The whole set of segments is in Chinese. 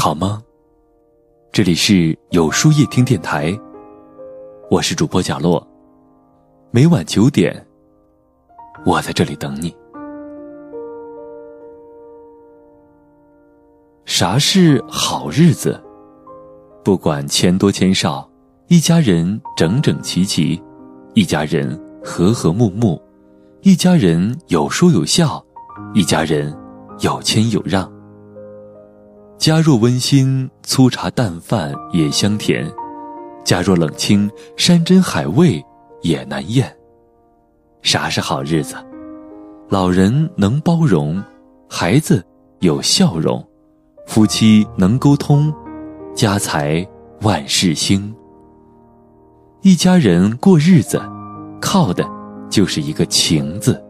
好吗？这里是有书夜听电台，我是主播贾洛。每晚九点，我在这里等你。啥是好日子？不管钱多钱少，一家人整整齐齐，一家人和和睦睦，一家人有说有笑，一家人有谦有让。家若温馨，粗茶淡饭也香甜；家若冷清，山珍海味也难咽。啥是好日子？老人能包容，孩子有笑容，夫妻能沟通，家财万事兴。一家人过日子，靠的就是一个情字。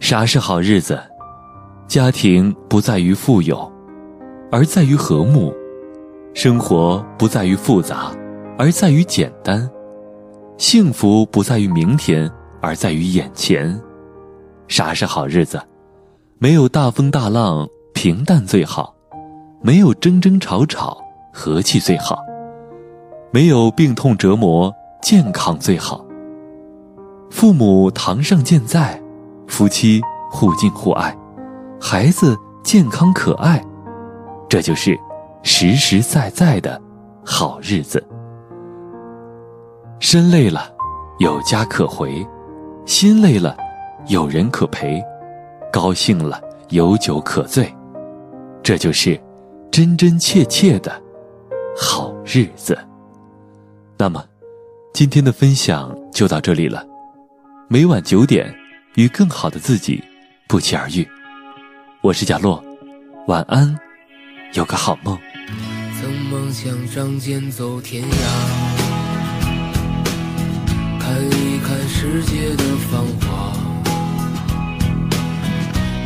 啥是好日子？家庭不在于富有。而在于和睦，生活不在于复杂，而在于简单；幸福不在于明天，而在于眼前。啥是好日子？没有大风大浪，平淡最好；没有争争吵吵，和气最好；没有病痛折磨，健康最好。父母堂上健在，夫妻互敬互爱，孩子健康可爱。这就是实实在在的好日子。身累了，有家可回；心累了，有人可陪；高兴了，有酒可醉。这就是真真切切的好日子。那么，今天的分享就到这里了。每晚九点，与更好的自己不期而遇。我是贾洛，晚安。有个好梦。曾梦想仗剑走天涯，看一看世界的繁华。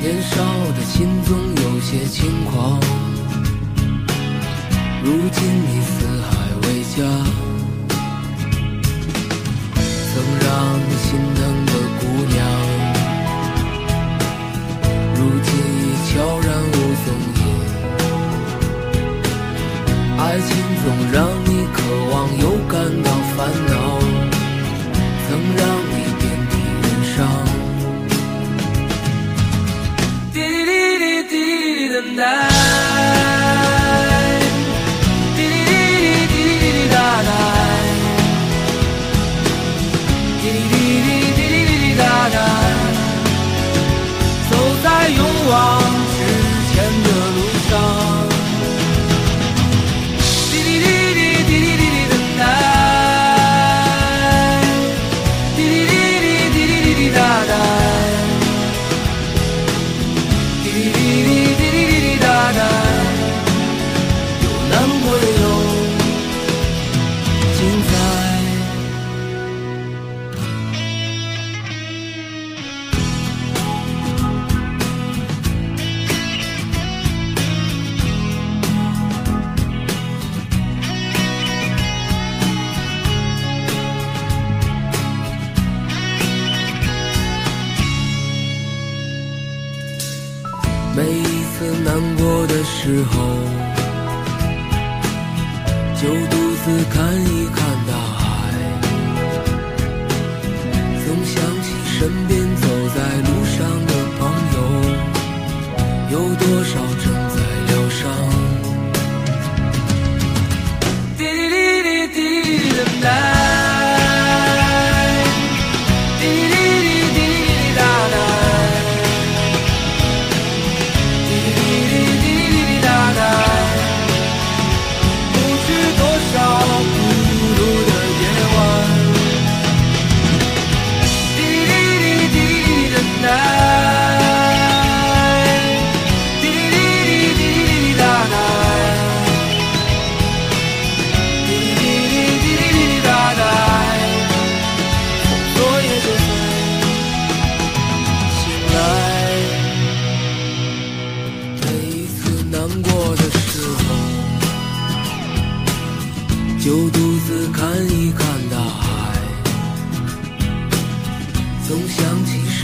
年少的心总有些轻狂，如今你四海为家，曾让你心疼滴滴等每一次难过的时候，就独自看一看大海，总想起身边走在路上的朋友，有多少正在疗伤。滴滴滴滴滴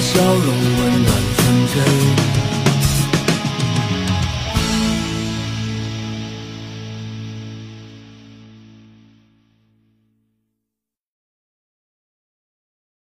笑容温暖。